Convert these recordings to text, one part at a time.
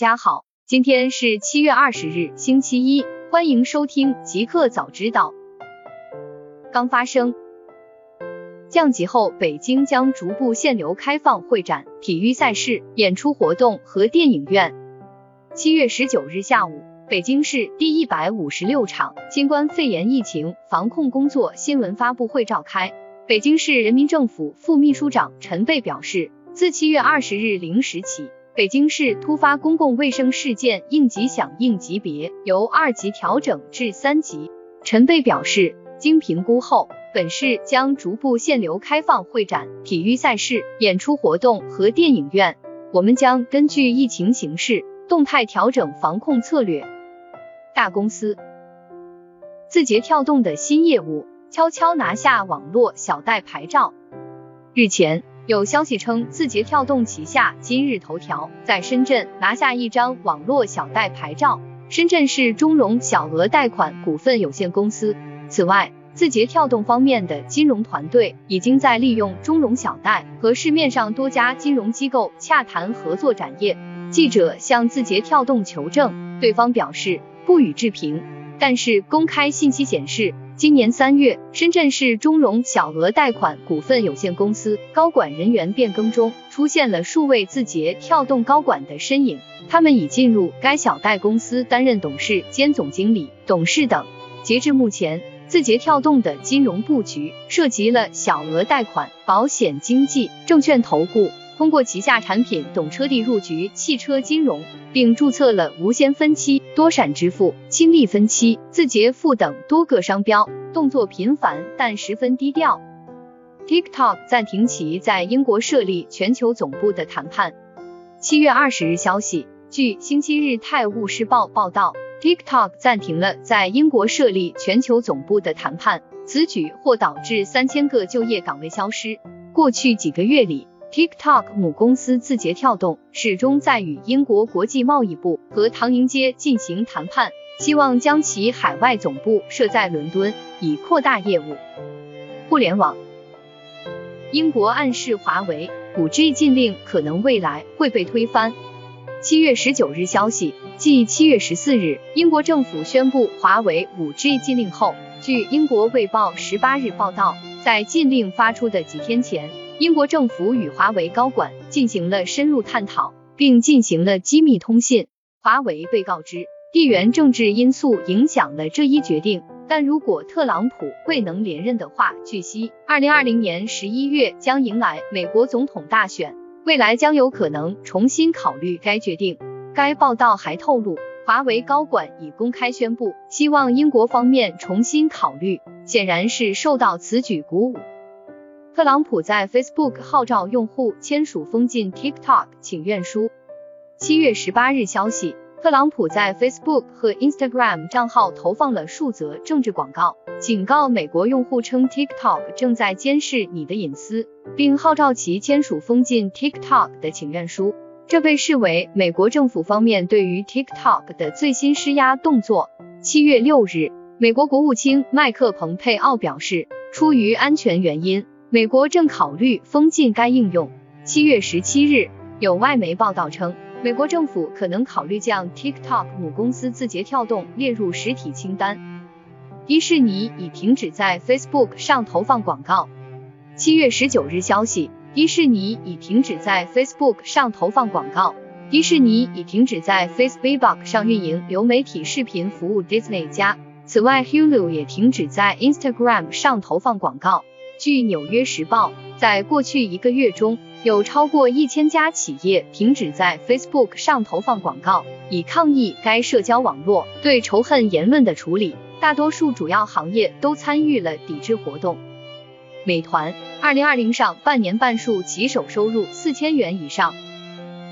家好，今天是七月二十日，星期一，欢迎收听极客早知道。刚发生，降级后，北京将逐步限流开放会展、体育赛事、演出活动和电影院。七月十九日下午，北京市第一百五十六场新冠肺炎疫情防控工作新闻发布会召开。北京市人民政府副秘书长陈贝表示，自七月二十日零时起。北京市突发公共卫生事件应急响应级别由二级调整至三级。陈贝表示，经评估后，本市将逐步限流开放会展、体育赛事、演出活动和电影院。我们将根据疫情形势动态调整防控策略。大公司，字节跳动的新业务悄悄拿下网络小贷牌照。日前。有消息称，字节跳动旗下今日头条在深圳拿下一张网络小贷牌照，深圳市中融小额贷款股份有限公司。此外，字节跳动方面的金融团队已经在利用中融小贷和市面上多家金融机构洽谈合作展业。记者向字节跳动求证，对方表示不予置评，但是公开信息显示。今年三月，深圳市中融小额贷款股份有限公司高管人员变更中，出现了数位字节跳动高管的身影，他们已进入该小贷公司担任董事兼总经理、董事等。截至目前，字节跳动的金融布局涉及了小额贷款、保险经纪、证券投顾。通过旗下产品懂车帝入局汽车金融，并注册了无限分期、多闪支付、亲历分期、字节付等多个商标，动作频繁但十分低调。TikTok 暂停其在英国设立全球总部的谈判。七月二十日消息，据星期日《泰晤士报》报道，TikTok 暂停了在英国设立全球总部的谈判，此举或导致三千个就业岗位消失。过去几个月里，TikTok 母公司字节跳动始终在与英国国际贸易部和唐宁街进行谈判，希望将其海外总部设在伦敦，以扩大业务。互联网，英国暗示华为 5G 禁令可能未来会被推翻。七月十九日消息，继七月十四日英国政府宣布华为 5G 禁令后，据英国卫报十八日报道，在禁令发出的几天前。英国政府与华为高管进行了深入探讨，并进行了机密通信。华为被告知，地缘政治因素影响了这一决定，但如果特朗普未能连任的话，据悉，二零二零年十一月将迎来美国总统大选，未来将有可能重新考虑该决定。该报道还透露，华为高管已公开宣布，希望英国方面重新考虑，显然是受到此举鼓舞。特朗普在 Facebook 号召用户签署封禁 TikTok 请愿书。七月十八日消息，特朗普在 Facebook 和 Instagram 账号投放了数则政治广告，警告美国用户称 TikTok 正在监视你的隐私，并号召其签署封禁 TikTok 的请愿书。这被视为美国政府方面对于 TikTok 的最新施压动作。七月六日，美国国务卿麦克彭佩奥表示，出于安全原因。美国正考虑封禁该应用。七月十七日，有外媒报道称，美国政府可能考虑将 TikTok 母公司字节跳动列入实体清单。迪士尼已停止在 Facebook 上投放广告。七月十九日消息，迪士尼已停止在 Facebook 上投放广告。迪士尼已停止在 Facebook 上运营流媒体视频服务 Disney 加。此外，Hulu 也停止在 Instagram 上投放广告。据纽约时报，在过去一个月中，有超过一千家企业停止在 Facebook 上投放广告，以抗议该社交网络对仇恨言论的处理。大多数主要行业都参与了抵制活动。美团二零二零上半年半数骑手收入四千元以上。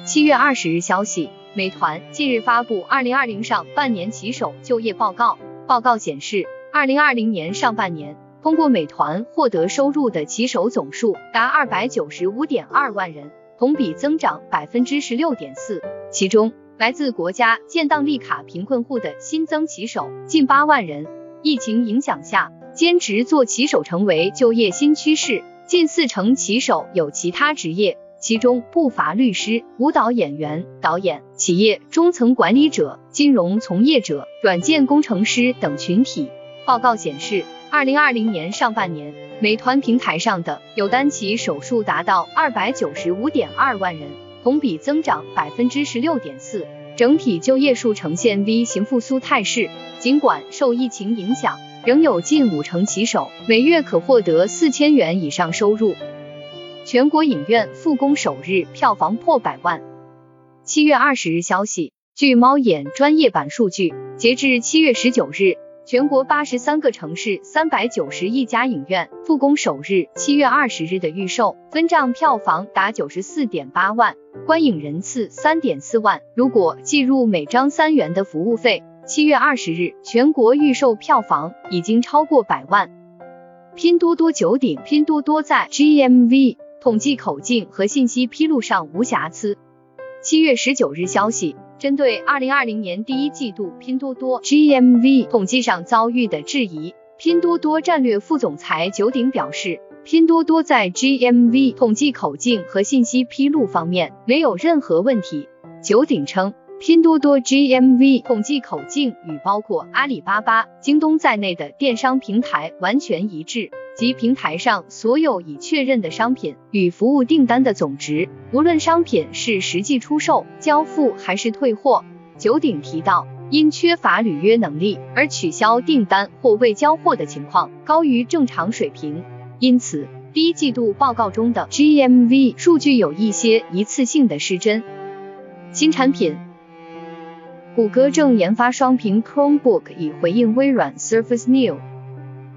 七月二十日消息，美团近日发布二零二零上半年骑手就业报告，报告显示，二零二零年上半年。通过美团获得收入的骑手总数达二百九十五点二万人，同比增长百分之十六点四。其中，来自国家建档立卡贫困户的新增骑手近八万人。疫情影响下，兼职做骑手成为就业新趋势，近四成骑手有其他职业。其中不乏律师、舞蹈演员、导演、企业中层管理者、金融从业者、软件工程师等群体。报告显示，二零二零年上半年，美团平台上的有单起手数达到二百九十五点二万人，同比增长百分之十六点四，整体就业数呈现 V 型复苏态势。尽管受疫情影响，仍有近五成骑手每月可获得四千元以上收入。全国影院复工首日票房破百万。七月二十日消息，据猫眼专业版数据，截至七月十九日，全国八十三个城市三百九十一家影院复工首日，七月二十日的预售分账票房达九十四点八万，观影人次三点四万。如果计入每张三元的服务费，七月二十日，全国预售票房已经超过百万。拼多多九鼎，拼多多在 GMV 统计口径和信息披露上无瑕疵。七月十九日消息，针对二零二零年第一季度拼多多 GMV 统计上遭遇的质疑，拼多多战略副总裁九鼎表示，拼多多在 GMV 统计口径和信息披露方面没有任何问题。九鼎称。拼多多 GMV 统计口径与包括阿里巴巴、京东在内的电商平台完全一致，及平台上所有已确认的商品与服务订单的总值，无论商品是实际出售、交付还是退货。九鼎提到，因缺乏履约能力而取消订单或未交货的情况高于正常水平，因此第一季度报告中的 GMV 数据有一些一次性的失真。新产品。谷歌正研发双屏 Chromebook 以回应微软 Surface Neo。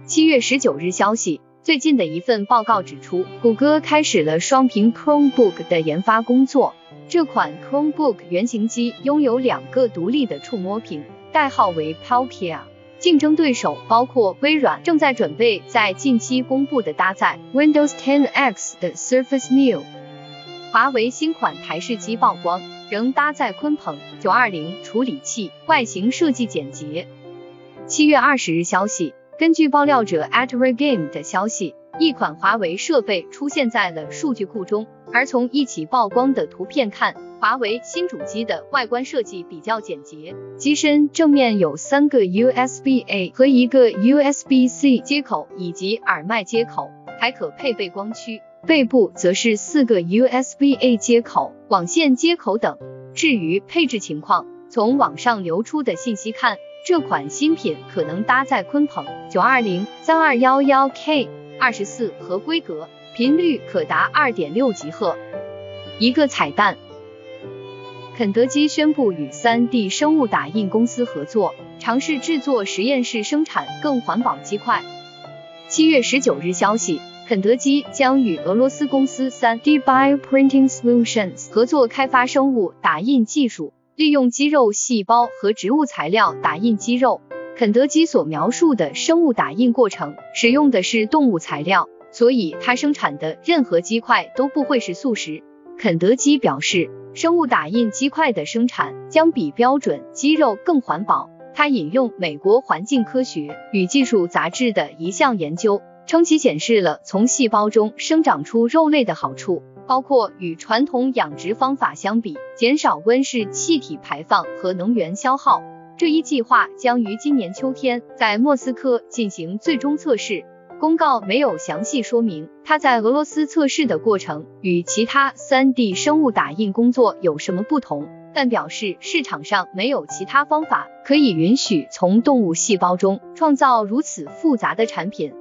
七月十九日消息，最近的一份报告指出，谷歌开始了双屏 Chromebook 的研发工作。这款 Chromebook 原型机拥有两个独立的触摸屏，代号为 Palkia。竞争对手包括微软正在准备在近期公布的搭载 Windows 10X 的 Surface Neo。华为新款台式机曝光。仍搭载鲲鹏九二零处理器，外形设计简洁。七月二十日消息，根据爆料者 a t r e g a m e 的消息，一款华为设备出现在了数据库中。而从一起曝光的图片看，华为新主机的外观设计比较简洁，机身正面有三个 USB A 和一个 USB C 接口以及耳麦接口，还可配备光驱。背部则是四个 USB-A 接口、网线接口等。至于配置情况，从网上流出的信息看，这款新品可能搭载鲲鹏九二零、三二幺幺 K、二十四核规格，频率可达二点六吉赫。一个彩蛋，肯德基宣布与三 D 生物打印公司合作，尝试制作实验室生产更环保鸡块。七月十九日消息。肯德基将与俄罗斯公司 3D Bioprinting Solutions 合作开发生物打印技术，利用肌肉细胞和植物材料打印鸡肉。肯德基所描述的生物打印过程使用的是动物材料，所以它生产的任何鸡块都不会是素食。肯德基表示，生物打印鸡块的生产将比标准鸡肉更环保。他引用美国环境科学与技术杂志的一项研究。称其显示了从细胞中生长出肉类的好处，包括与传统养殖方法相比，减少温室气体排放和能源消耗。这一计划将于今年秋天在莫斯科进行最终测试。公告没有详细说明它在俄罗斯测试的过程与其他 3D 生物打印工作有什么不同，但表示市场上没有其他方法可以允许从动物细胞中创造如此复杂的产品。